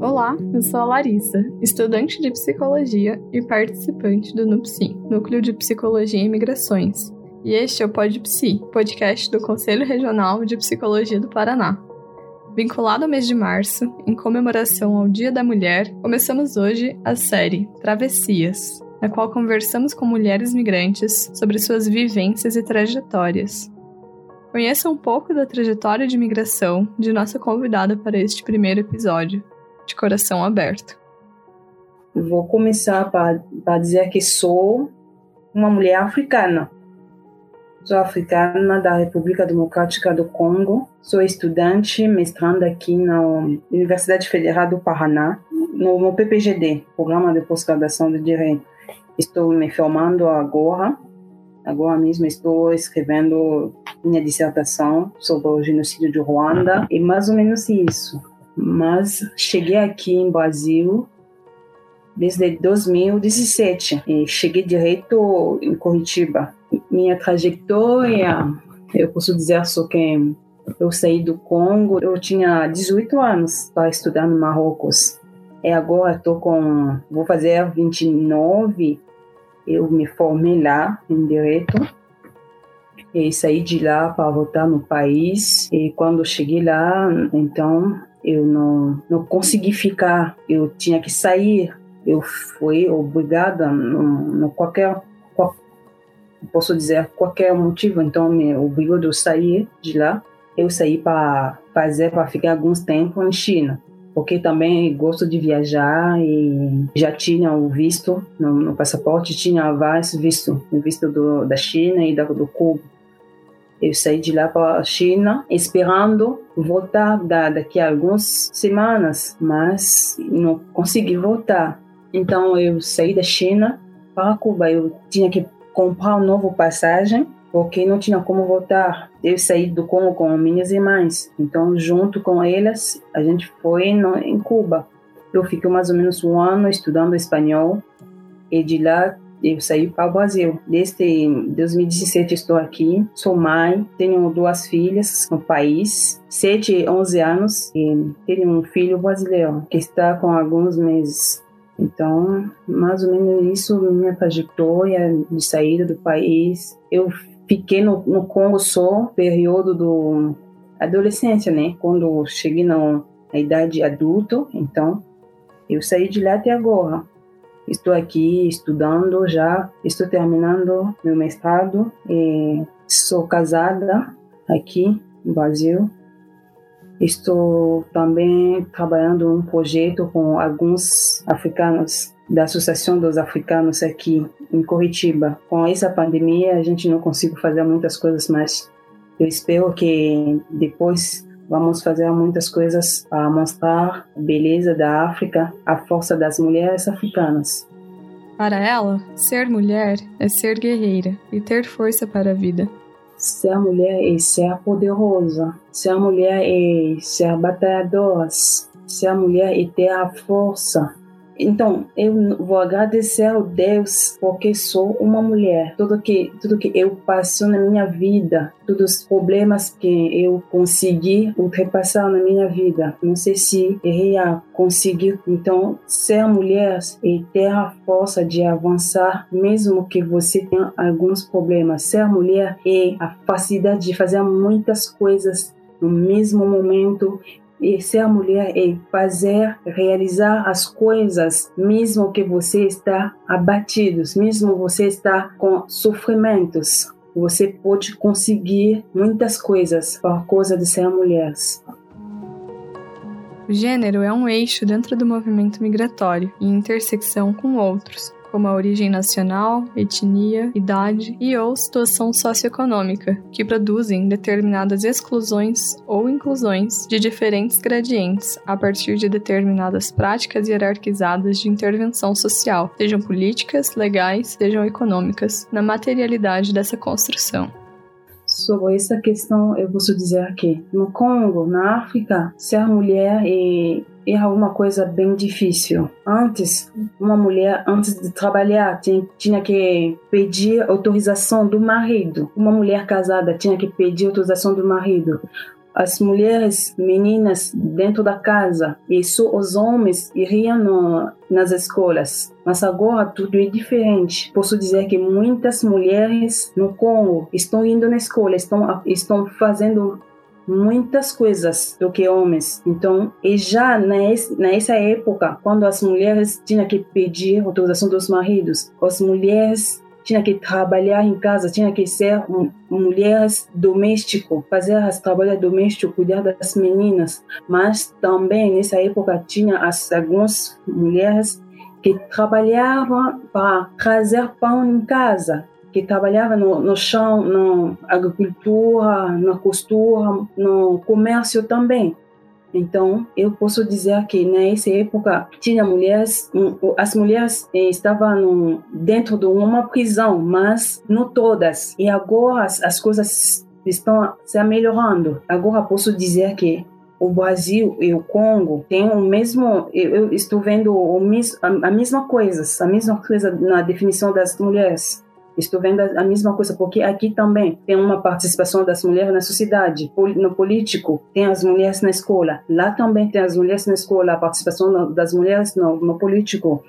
Olá, eu sou a Larissa, estudante de psicologia e participante do NUPSI, Núcleo de Psicologia e Imigrações. E este é o PodPsi, podcast do Conselho Regional de Psicologia do Paraná. Vinculado ao mês de março, em comemoração ao Dia da Mulher, começamos hoje a série Travessias, na qual conversamos com mulheres migrantes sobre suas vivências e trajetórias. Conheça um pouco da trajetória de migração de nossa convidada para este primeiro episódio, de coração aberto. Vou começar para dizer que sou uma mulher africana. Sou africana da República Democrática do Congo. Sou estudante, mestranda aqui na Universidade Federal do Paraná, no, PPGD, Programa de Pós-Graduação de Direito. Estou me formando agora. Agora mesmo estou escrevendo minha dissertação sobre o genocídio de Ruanda e mais ou menos isso. Mas cheguei aqui em Brasil desde 2017 e cheguei direto em Curitiba. Minha trajetória, eu posso dizer só que eu saí do Congo, eu tinha 18 anos para estudar no Marrocos. E agora estou com, vou fazer 29 eu me formei lá em direito e saí de lá para voltar no país. E quando cheguei lá, então eu não, não consegui ficar, eu tinha que sair. Eu fui obrigada, no, no qualquer, qual, posso dizer, qualquer motivo, então me obrigou a sair de lá. Eu saí para fazer, para ficar alguns tempos na China porque também gosto de viajar e já tinha o visto no, no passaporte, tinha vários vistos, o visto do, da China e da, do Cuba. Eu saí de lá para a China esperando voltar da, daqui a algumas semanas, mas não consegui voltar. Então eu saí da China para Cuba. Eu tinha que comprar uma nova passagem porque não tinha como voltar. Eu saí do Congo com minhas irmãs, então junto com elas a gente foi no, em Cuba. Eu fiquei mais ou menos um ano estudando espanhol e de lá eu saí para o Brasil. Desde 2017 estou aqui, sou mãe, tenho duas filhas no país, 7 e 11 anos, e tenho um filho brasileiro que está com alguns meses. Então, mais ou menos isso, minha trajetória de saída do país. Eu fiquei no, no Congo só período do adolescência, né? Quando cheguei na, na idade adulta, então eu saí de lá até agora. Estou aqui estudando já, estou terminando meu mestrado e sou casada aqui no Brasil. Estou também trabalhando um projeto com alguns africanos da Associação dos Africanos aqui em Curitiba. Com essa pandemia, a gente não conseguiu fazer muitas coisas, mas eu espero que depois vamos fazer muitas coisas para mostrar a beleza da África, a força das mulheres africanas. Para ela, ser mulher é ser guerreira e ter força para a vida. Ser mulher é ser poderosa. Ser mulher é ser batalhadora. Ser mulher é ter a força então, eu vou agradecer ao Deus porque sou uma mulher. Tudo que tudo que eu passo na minha vida, todos os problemas que eu consegui ultrapassar na minha vida. Não sei se errei a conseguir. Então, ser mulher e ter a força de avançar, mesmo que você tenha alguns problemas. Ser mulher é a facilidade de fazer muitas coisas no mesmo momento e ser mulher é fazer, realizar as coisas, mesmo que você está abatido, mesmo você está com sofrimentos. Você pode conseguir muitas coisas por causa de ser mulher. O gênero é um eixo dentro do movimento migratório, em intersecção com outros, como a origem nacional, etnia, idade e ou situação socioeconômica, que produzem determinadas exclusões ou inclusões de diferentes gradientes a partir de determinadas práticas hierarquizadas de intervenção social, sejam políticas, legais, sejam econômicas, na materialidade dessa construção. Sobre essa questão, eu posso dizer que no Congo, na África, ser mulher é é uma coisa bem difícil. Antes, uma mulher, antes de trabalhar, tinha, tinha que pedir autorização do marido. Uma mulher casada tinha que pedir autorização do marido. as mulheres, meninas dentro da casa e só os homens iriam no, nas escolas. Mas agora tudo é diferente. Posso dizer que muitas mulheres no Congo estão indo na escola, estão, estão fazendo muitas coisas do que homens. Então, e já nessa época, quando as mulheres tinham que pedir autorização dos maridos, as mulheres tinha que trabalhar em casa, tinha que ser mulheres domésticas, fazer as trabalhos domésticos, cuidar das meninas. Mas também nessa época tinha as, algumas mulheres que trabalhavam para trazer pão em casa, que trabalhavam no, no chão, na agricultura, na costura, no comércio também. Então, eu posso dizer que nessa época tinha mulheres, as mulheres eh, estavam dentro de uma prisão, mas não todas. E agora as, as coisas estão se melhorando. Agora posso dizer que o Brasil e o Congo têm o mesmo, eu estou vendo o a mesma coisa, a mesma coisa na definição das mulheres. Estou vendo a mesma coisa, porque aqui também tem uma participação das mulheres na sociedade, no político, tem as mulheres na escola. Lá também tem as mulheres na escola, a participação das mulheres no, no político.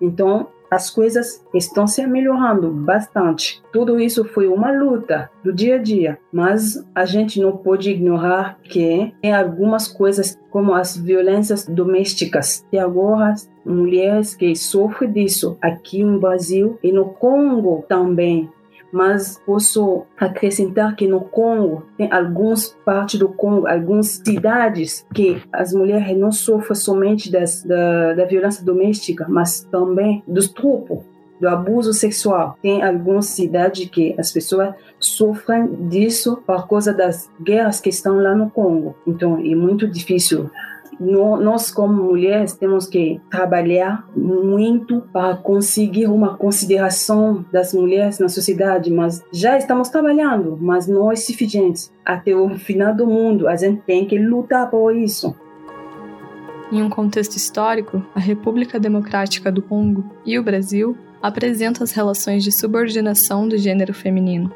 Então, as coisas estão se melhorando bastante. Tudo isso foi uma luta do dia a dia, mas a gente não pode ignorar que tem algumas coisas como as violências domésticas e agora mulheres que sofrem disso aqui no Brasil e no Congo também mas posso acrescentar que no Congo tem algumas partes do Congo, algumas cidades que as mulheres não sofrem somente das, da, da violência doméstica, mas também do estupro, do abuso sexual. Tem algumas cidades que as pessoas sofrem disso por causa das guerras que estão lá no Congo. Então é muito difícil nós como mulheres temos que trabalhar muito para conseguir uma consideração das mulheres na sociedade, mas já estamos trabalhando, mas não é suficiente. Até o final do mundo, a gente tem que lutar por isso. Em um contexto histórico, a República Democrática do Congo e o Brasil apresentam as relações de subordinação do gênero feminino.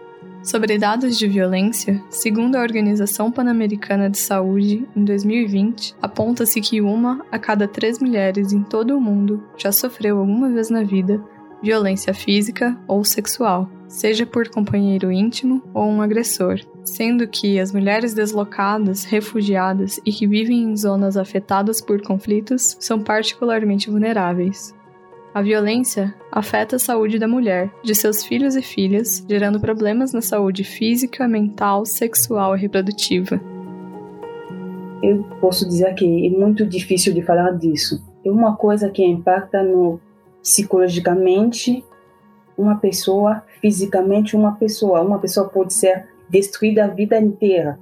Sobre dados de violência, segundo a Organização Pan-Americana de Saúde, em 2020, aponta-se que uma a cada três mulheres em todo o mundo já sofreu alguma vez na vida violência física ou sexual, seja por companheiro íntimo ou um agressor, sendo que as mulheres deslocadas, refugiadas e que vivem em zonas afetadas por conflitos são particularmente vulneráveis. A violência afeta a saúde da mulher, de seus filhos e filhas, gerando problemas na saúde física, mental, sexual e reprodutiva. Eu posso dizer que é muito difícil de falar disso. É uma coisa que impacta no psicologicamente uma pessoa, fisicamente uma pessoa. Uma pessoa pode ser destruída a vida inteira,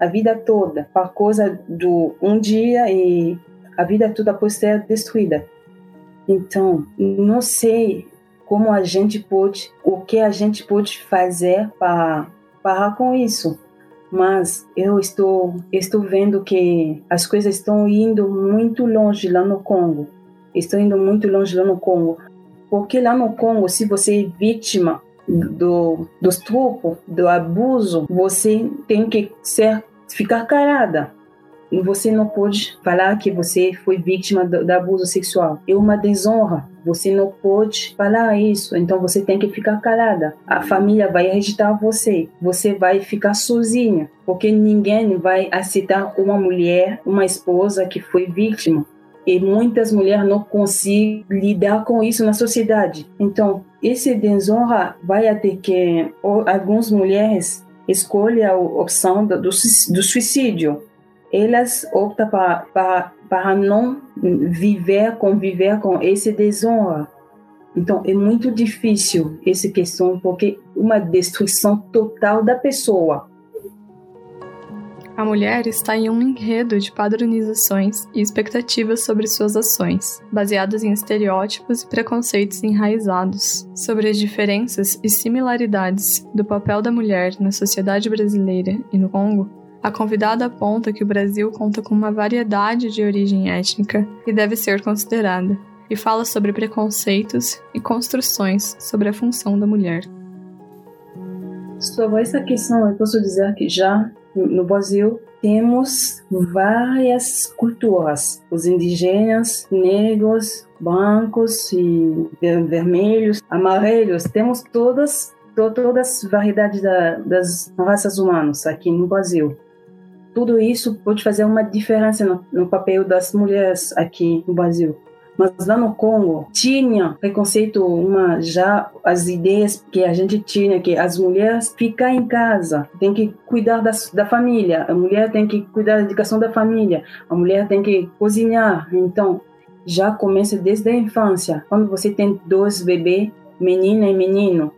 a vida toda, por causa do um dia e a vida toda pode ser destruída. Então, não sei como a gente pode, o que a gente pode fazer para parar com isso. Mas eu estou, estou vendo que as coisas estão indo muito longe lá no Congo. Estão indo muito longe lá no Congo. Porque lá no Congo, se você é vítima do, do estupro, do abuso, você tem que ser, ficar calada você não pode falar que você foi vítima do, do, abuso sexual. É uma desonra. Você não pode falar isso. Então você tem que ficar calada. A família vai rejeitar você. Você vai ficar sozinha, porque ninguém vai aceitar uma mulher, uma esposa que foi vítima. E muitas mulheres não conseguem lidar com isso na sociedade. Então, esse desonra vai até que algumas mulheres escolhem a opção do, do suicídio elas optam para, para, para não viver, conviver com esse desonra. Então, é muito difícil essa questão, porque uma destruição total da pessoa. A mulher está em um enredo de padronizações e expectativas sobre suas ações, baseadas em estereótipos e preconceitos enraizados, sobre as diferenças e similaridades do papel da mulher na sociedade brasileira e no Congo a convidada aponta que o Brasil conta com uma variedade de origem étnica que deve ser considerada, e fala sobre preconceitos e construções sobre a função da mulher. Sobre essa questão, eu posso dizer que já no Brasil temos várias culturas, os indígenas, negros, brancos e vermelhos, amarelos, temos todas todas as variedades da, das raças humanas aqui no Brasil. Tudo isso pode fazer uma diferença no, no papel das mulheres aqui no Brasil. Mas lá no Congo tinha preconceito, uma já as ideias que a gente tinha que as mulheres ficam em casa, tem que cuidar das, da família, a mulher tem que cuidar da educação da família, a mulher tem que cozinhar. Então já começa desde a infância. Quando você tem dois bebês, menina e menino,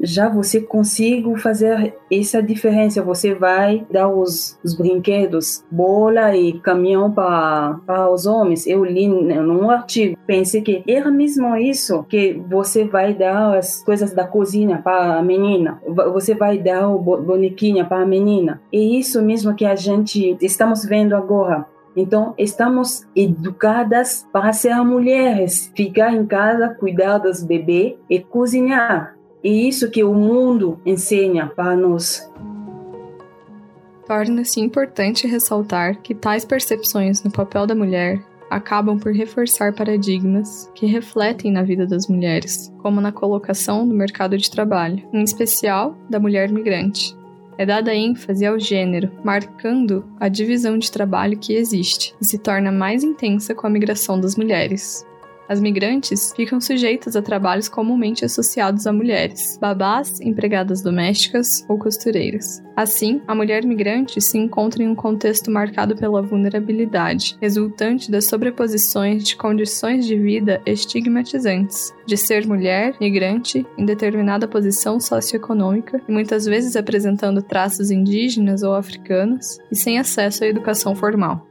já você consigo fazer essa diferença. Você vai dar os, os brinquedos, bola e caminhão para, para os homens. Eu li num artigo, pensei que era mesmo isso, que você vai dar as coisas da cozinha para a menina, você vai dar o bonequinha para a menina. É isso mesmo que a gente estamos vendo agora. Então, estamos educadas para ser mulheres, ficar em casa, cuidar dos bebês e cozinhar. E isso que o mundo ensina para nós. Torna-se importante ressaltar que tais percepções no papel da mulher acabam por reforçar paradigmas que refletem na vida das mulheres, como na colocação no mercado de trabalho, em especial da mulher migrante. É dada ênfase ao gênero, marcando a divisão de trabalho que existe e se torna mais intensa com a migração das mulheres. As migrantes ficam sujeitas a trabalhos comumente associados a mulheres, babás, empregadas domésticas ou costureiras. Assim, a mulher migrante se encontra em um contexto marcado pela vulnerabilidade, resultante das sobreposições de condições de vida estigmatizantes, de ser mulher, migrante, em determinada posição socioeconômica e muitas vezes apresentando traços indígenas ou africanos e sem acesso à educação formal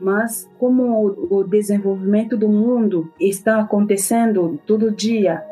mas como o desenvolvimento do mundo está acontecendo todo dia,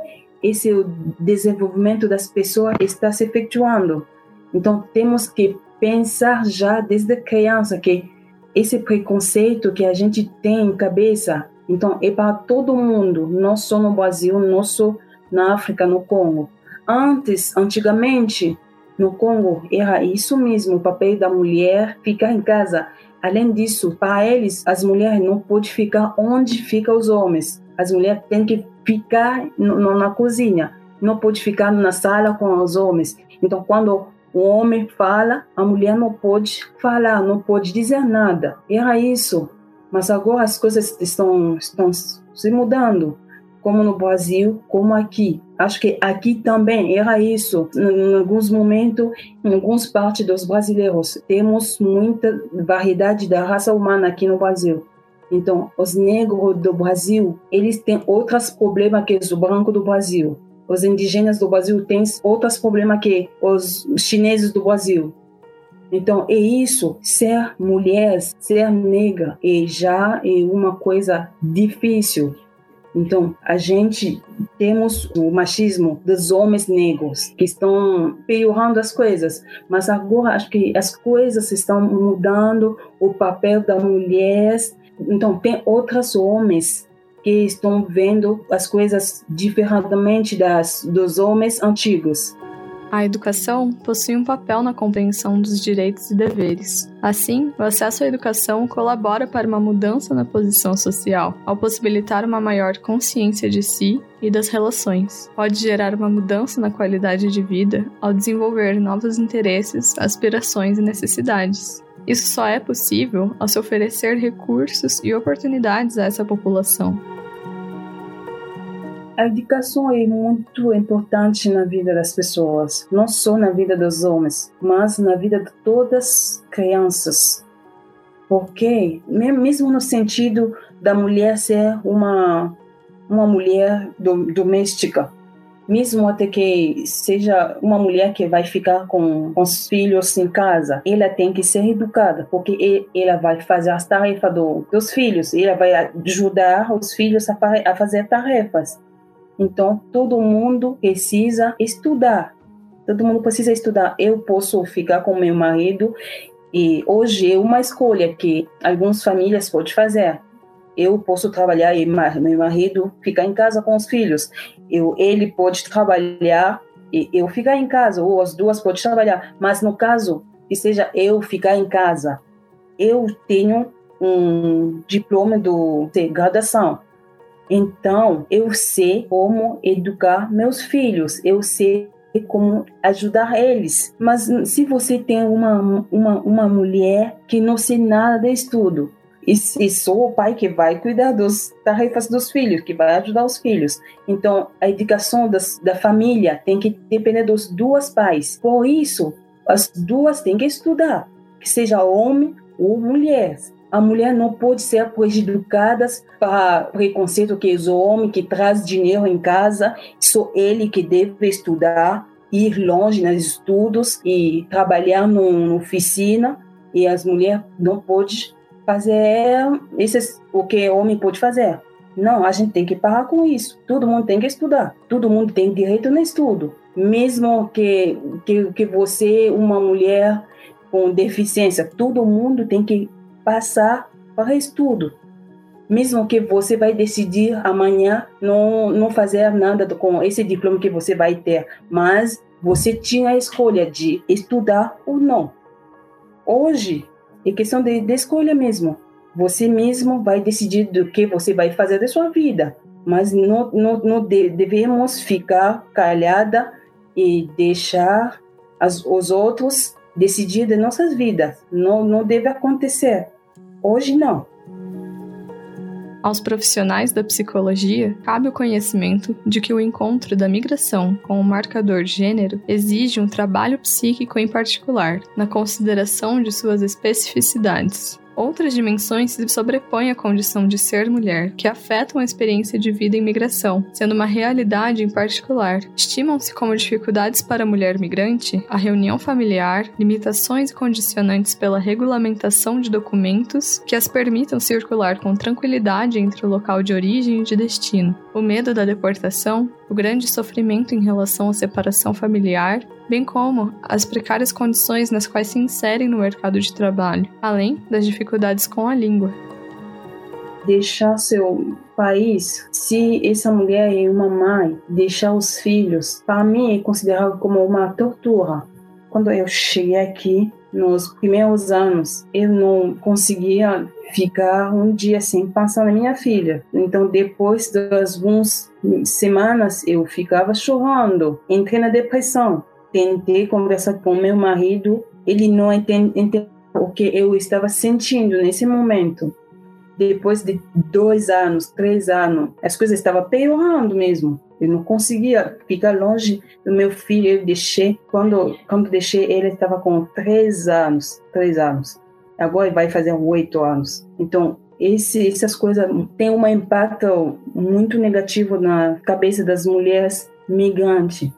esse desenvolvimento das pessoas está se efetuando. Então temos que pensar já desde criança que esse preconceito que a gente tem em cabeça, então é para todo mundo, não só no Brasil, não só na África, no Congo. Antes, antigamente, no Congo era isso mesmo, o papel da mulher ficar em casa. Além disso, para eles, as mulheres não podem ficar onde ficam os homens. As mulheres têm que ficar no, na cozinha, não pode ficar na sala com os homens. Então, quando o homem fala, a mulher não pode falar, não pode dizer nada. Era isso. Mas agora as coisas estão, estão se mudando como no Brasil, como aqui. Acho que aqui também era isso. Em alguns momentos, em algumas partes dos brasileiros, temos muita variedade da raça humana aqui no Brasil. Então, os negros do Brasil, eles têm outros problemas que os brancos do Brasil. Os indígenas do Brasil têm outros problemas que os chineses do Brasil. Então, é isso, ser mulher, ser negra, é já é uma coisa difícil então, a gente temos o machismo dos homens negros que estão piorando as coisas, mas agora acho que as coisas estão mudando, o papel da mulher. Então, tem outros homens que estão vendo as coisas diferentemente das dos homens antigos. A educação possui um papel na compreensão dos direitos e deveres. Assim, o acesso à educação colabora para uma mudança na posição social, ao possibilitar uma maior consciência de si e das relações. Pode gerar uma mudança na qualidade de vida ao desenvolver novos interesses, aspirações e necessidades. Isso só é possível ao se oferecer recursos e oportunidades a essa população. A educação é muito importante na vida das pessoas, não só na vida dos homens, mas na vida de todas as crianças. Porque, mesmo no sentido da mulher ser uma, uma mulher doméstica, mesmo até que seja uma mulher que vai ficar com, com os filhos em casa, ela tem que ser educada, porque ela vai fazer as tarefas do, dos filhos, ela vai ajudar os filhos a, a fazer tarefas. Então, todo mundo precisa estudar. Todo mundo precisa estudar. Eu posso ficar com meu marido e hoje é uma escolha que algumas famílias podem fazer. Eu posso trabalhar e meu marido ficar em casa com os filhos. Eu, ele pode trabalhar e eu ficar em casa, ou as duas podem trabalhar. Mas no caso que seja eu ficar em casa, eu tenho um diploma do, de graduação. Então, eu sei como educar meus filhos, eu sei como ajudar eles. Mas se você tem uma, uma, uma mulher que não sei nada de estudo, e, e sou o pai que vai cuidar das tarefas dos filhos, que vai ajudar os filhos. Então, a educação das, da família tem que depender dos dois pais. Por isso, as duas têm que estudar, que seja homem ou mulher. A mulher não pode ser educada para preconceito que é o homem que traz dinheiro em casa, só ele que deve estudar, ir longe nos estudos e trabalhar numa oficina e as mulheres não podem fazer esses, o que o homem pode fazer. Não, a gente tem que parar com isso. Todo mundo tem que estudar. Todo mundo tem direito no estudo. Mesmo que, que, que você, uma mulher com deficiência, todo mundo tem que passar para estudo. Mesmo que você vai decidir amanhã não, não fazer nada com esse diploma que você vai ter, mas você tinha a escolha de estudar ou não. Hoje, é questão de, de escolha mesmo. Você mesmo vai decidir do que você vai fazer da sua vida. Mas não, não, não de, devemos ficar calhada e deixar as, os outros decidir de nossas vidas. Não, não deve acontecer. Hoje não. Aos profissionais da psicologia, cabe o conhecimento de que o encontro da migração com o marcador gênero exige um trabalho psíquico em particular, na consideração de suas especificidades. Outras dimensões se sobrepõem à condição de ser mulher, que afetam a experiência de vida em migração, sendo uma realidade em particular. Estimam-se como dificuldades para a mulher migrante a reunião familiar, limitações e condicionantes pela regulamentação de documentos que as permitam circular com tranquilidade entre o local de origem e de destino, o medo da deportação, o grande sofrimento em relação à separação familiar, bem como as precárias condições nas quais se inserem no mercado de trabalho, além das dificuldades com a língua. Deixar seu país, se essa mulher é uma mãe, deixar os filhos, para mim é considerado como uma tortura. Quando eu cheguei aqui, nos primeiros anos, eu não conseguia ficar um dia sem pensar na minha filha. Então, depois das algumas semanas, eu ficava chorando, entrei na depressão. Tentei conversar com meu marido, ele não entendeu o que eu estava sentindo nesse momento. Depois de dois anos, três anos, as coisas estavam piorando mesmo. Eu não conseguia ficar longe do meu filho. Eu deixei, quando, quando deixei, ele estava com três anos. Três anos. Agora vai fazer oito anos. Então, esse, essas coisas têm um impacto muito negativo na cabeça das mulheres migrantes.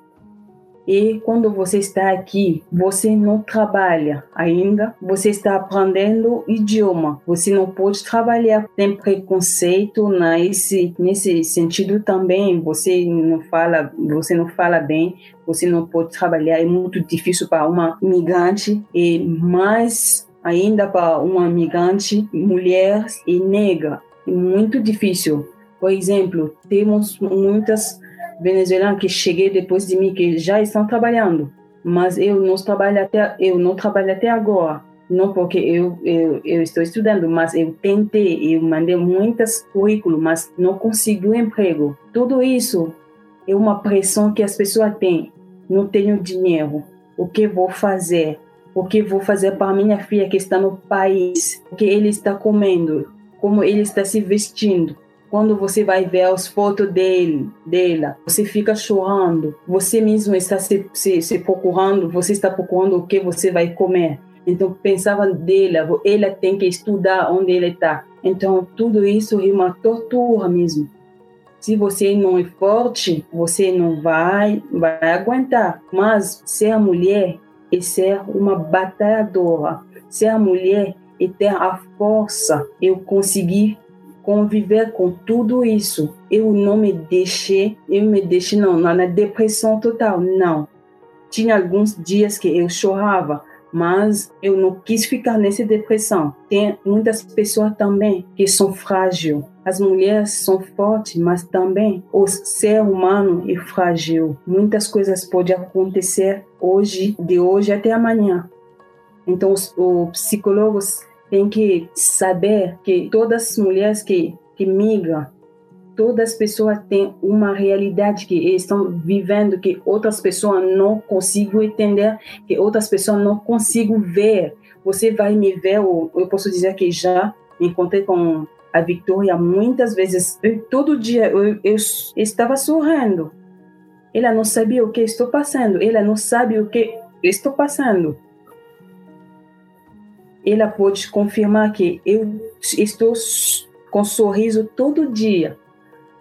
E quando você está aqui, você não trabalha ainda, você está aprendendo idioma. Você não pode trabalhar, tem preconceito nesse nesse sentido também. Você não fala, você não fala bem, você não pode trabalhar. É muito difícil para uma imigrante e mais ainda para uma imigrante mulher e negra. É muito difícil. Por exemplo, temos muitas venezuelanos que cheguei depois de mim que já estão trabalhando, mas eu não trabalho até eu não trabalho até agora, não porque eu, eu, eu estou estudando, mas eu tentei, eu mandei muitas currículos, mas não consegui um emprego. Tudo isso é uma pressão que as pessoas têm. Não tenho dinheiro. O que vou fazer? O que vou fazer para minha filha que está no país? O que ele está comendo? Como ele está se vestindo? Quando você vai ver as fotos dele, dela, você fica chorando. Você mesmo está se, se, se procurando, você está procurando o que você vai comer. Então pensava dela, ela tem que estudar onde ele está. Então tudo isso é uma tortura mesmo. Se você não é forte, você não vai, vai aguentar. Mas ser mulher é ser uma batalhadora. Ser mulher é ter a força. Eu consegui conviver com tudo isso. Eu não me deixei, eu me deixei não, na depressão total, não. Tinha alguns dias que eu chorava, mas eu não quis ficar nessa depressão. Tem muitas pessoas também que são frágeis. As mulheres são fortes, mas também o ser humano é frágil. Muitas coisas podem acontecer hoje, de hoje até amanhã. Então, os, os psicólogos tem que saber que todas as mulheres que, que migram, todas as pessoas têm uma realidade que estão vivendo que outras pessoas não conseguem entender, que outras pessoas não conseguem ver. Você vai me ver, eu posso dizer que já me encontrei com a Victoria muitas vezes. Eu, todo dia eu, eu, eu estava sorrindo. Ela não sabia o que estou passando. Ela não sabe o que estou passando. Ela pode confirmar que eu estou com sorriso todo dia.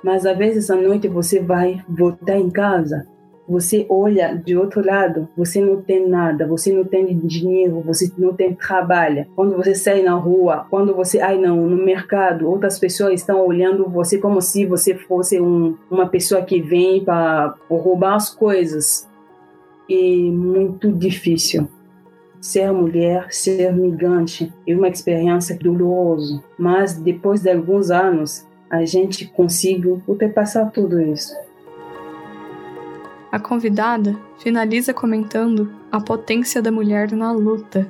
Mas às vezes à noite você vai voltar em casa você olha de outro lado, você não tem nada, você não tem dinheiro, você não tem trabalho. Quando você sai na rua, quando você ai não no mercado, outras pessoas estão olhando você como se você fosse um, uma pessoa que vem para roubar as coisas. E muito difícil. Ser mulher, ser migrante é uma experiência dolorosa, mas depois de alguns anos a gente conseguiu ultrapassar tudo isso. A convidada finaliza comentando a potência da mulher na luta.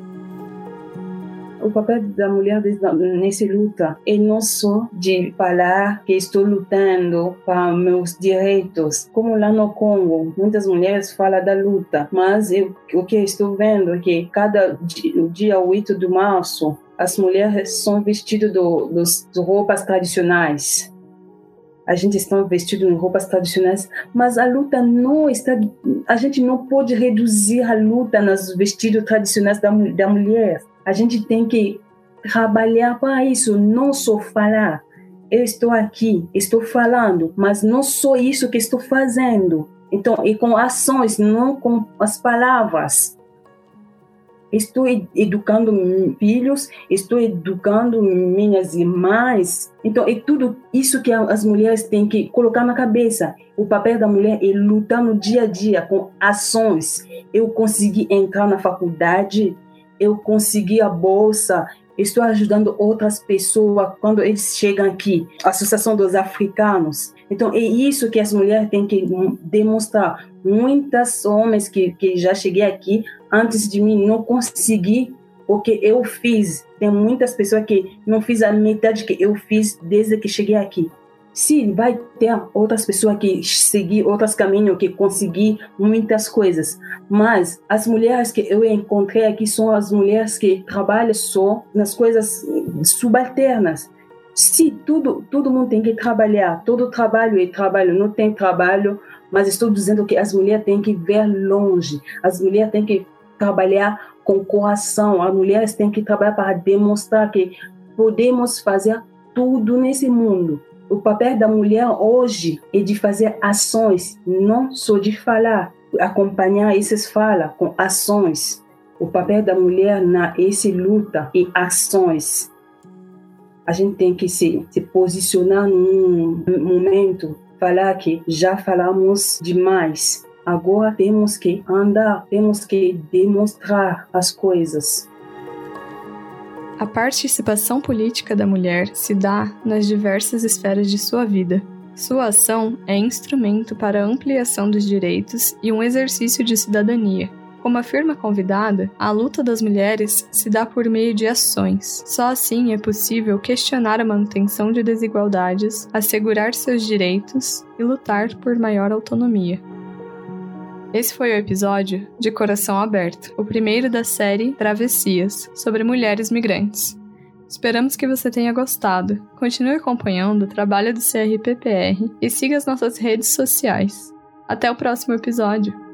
O papel da mulher nessa luta é não só de falar que estou lutando para meus direitos, como lá no Congo, muitas mulheres falam da luta, mas eu, o que estou vendo é que cada dia, dia 8 de março, as mulheres são vestidas do, dos, roupas tradicionais a gente está vestido em roupas tradicionais, mas a luta não está. A gente não pode reduzir a luta nos vestidos tradicionais da, da mulher. A gente tem que trabalhar para isso, não só falar. Eu estou aqui, estou falando, mas não só isso que estou fazendo. Então, e com ações, não com as palavras estou educando filhos, estou educando minhas irmãs. Então, é tudo isso que as mulheres têm que colocar na cabeça. O papel da mulher é lutar no dia a dia com ações. Eu consegui entrar na faculdade, eu consegui a bolsa, estou ajudando outras pessoas quando eles chegam aqui. Associação dos Africanos. Então, é isso que as mulheres têm que demonstrar. Muitas homens que, que já cheguei aqui antes de mim não consegui o que eu fiz. Tem muitas pessoas que não fiz a metade que eu fiz desde que cheguei aqui. Sim, vai ter outras pessoas que seguir outros caminhos, que conseguir muitas coisas. Mas as mulheres que eu encontrei aqui são as mulheres que trabalham só nas coisas subalternas. Se tudo, todo mundo tem que trabalhar, todo trabalho é trabalho, não tem trabalho, mas estou dizendo que as mulheres têm que ver longe, as mulheres têm que trabalhar com coração. As mulheres têm que trabalhar para demonstrar que podemos fazer tudo nesse mundo. O papel da mulher hoje é de fazer ações, não só de falar, acompanhar essas falas com ações. O papel da mulher na esse luta e ações. A gente tem que se, se posicionar num momento, falar que já falamos demais, Agora temos que andar, temos que demonstrar as coisas. A participação política da mulher se dá nas diversas esferas de sua vida. Sua ação é instrumento para a ampliação dos direitos e um exercício de cidadania. Como afirma a convidada, a luta das mulheres se dá por meio de ações. Só assim é possível questionar a manutenção de desigualdades, assegurar seus direitos e lutar por maior autonomia. Esse foi o episódio de Coração Aberto, o primeiro da série Travessias, sobre mulheres migrantes. Esperamos que você tenha gostado. Continue acompanhando o trabalho do CRPPR e siga as nossas redes sociais. Até o próximo episódio!